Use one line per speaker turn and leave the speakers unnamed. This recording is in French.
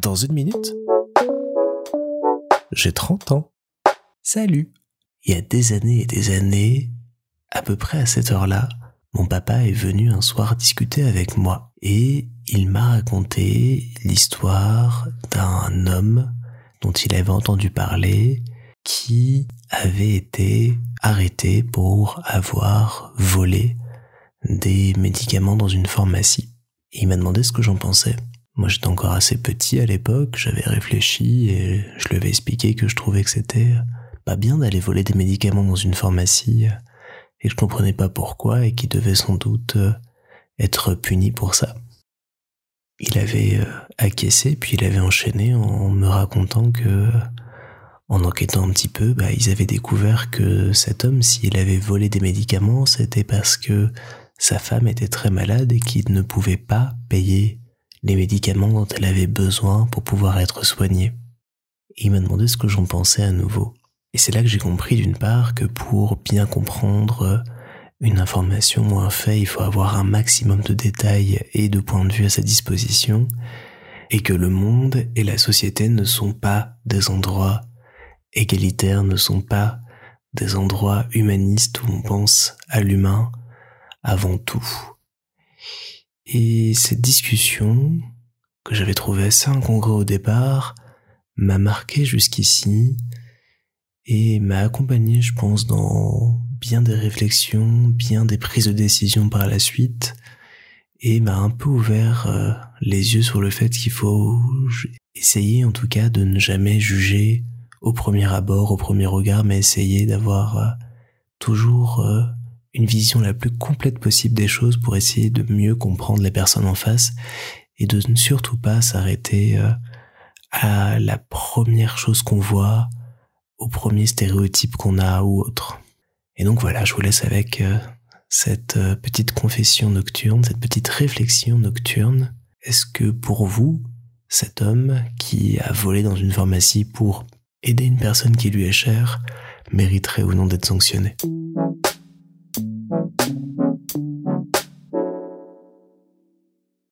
Dans une minute, j'ai 30 ans. Salut Il y a des années et des années, à peu près à cette heure-là, mon papa est venu un soir discuter avec moi et il m'a raconté l'histoire d'un homme dont il avait entendu parler qui avait été arrêté pour avoir volé des médicaments dans une pharmacie. Il m'a demandé ce que j'en pensais. Moi j'étais encore assez petit à l'époque, j'avais réfléchi et je lui avais expliqué que je trouvais que c'était pas bien d'aller voler des médicaments dans une pharmacie et je comprenais pas pourquoi et qu'il devait sans doute euh, être puni pour ça. Il avait euh, acquiescé puis il avait enchaîné en me racontant que en enquêtant un petit peu, bah, ils avaient découvert que cet homme, s'il avait volé des médicaments, c'était parce que sa femme était très malade et qu'il ne pouvait pas payer les médicaments dont elle avait besoin pour pouvoir être soignée. il m'a demandé ce que j'en pensais à nouveau. Et c'est là que j'ai compris d'une part que pour bien comprendre une information ou un fait, il faut avoir un maximum de détails et de points de vue à sa disposition, et que le monde et la société ne sont pas des endroits égalitaires, ne sont pas des endroits humanistes où on pense à l'humain avant tout. Et cette discussion, que j'avais trouvée assez incongrue au départ, m'a marqué jusqu'ici et m'a accompagné, je pense, dans bien des réflexions, bien des prises de décision par la suite, et m'a un peu ouvert euh, les yeux sur le fait qu'il faut essayer en tout cas de ne jamais juger au premier abord, au premier regard, mais essayer d'avoir euh, toujours euh, une vision la plus complète possible des choses pour essayer de mieux comprendre les personnes en face et de ne surtout pas s'arrêter euh, à la première chose qu'on voit, au premier stéréotype qu'on a ou autre. Et donc voilà, je vous laisse avec cette petite confession nocturne, cette petite réflexion nocturne. Est-ce que pour vous, cet homme qui a volé dans une pharmacie pour aider une personne qui lui est chère mériterait ou non d'être sanctionné?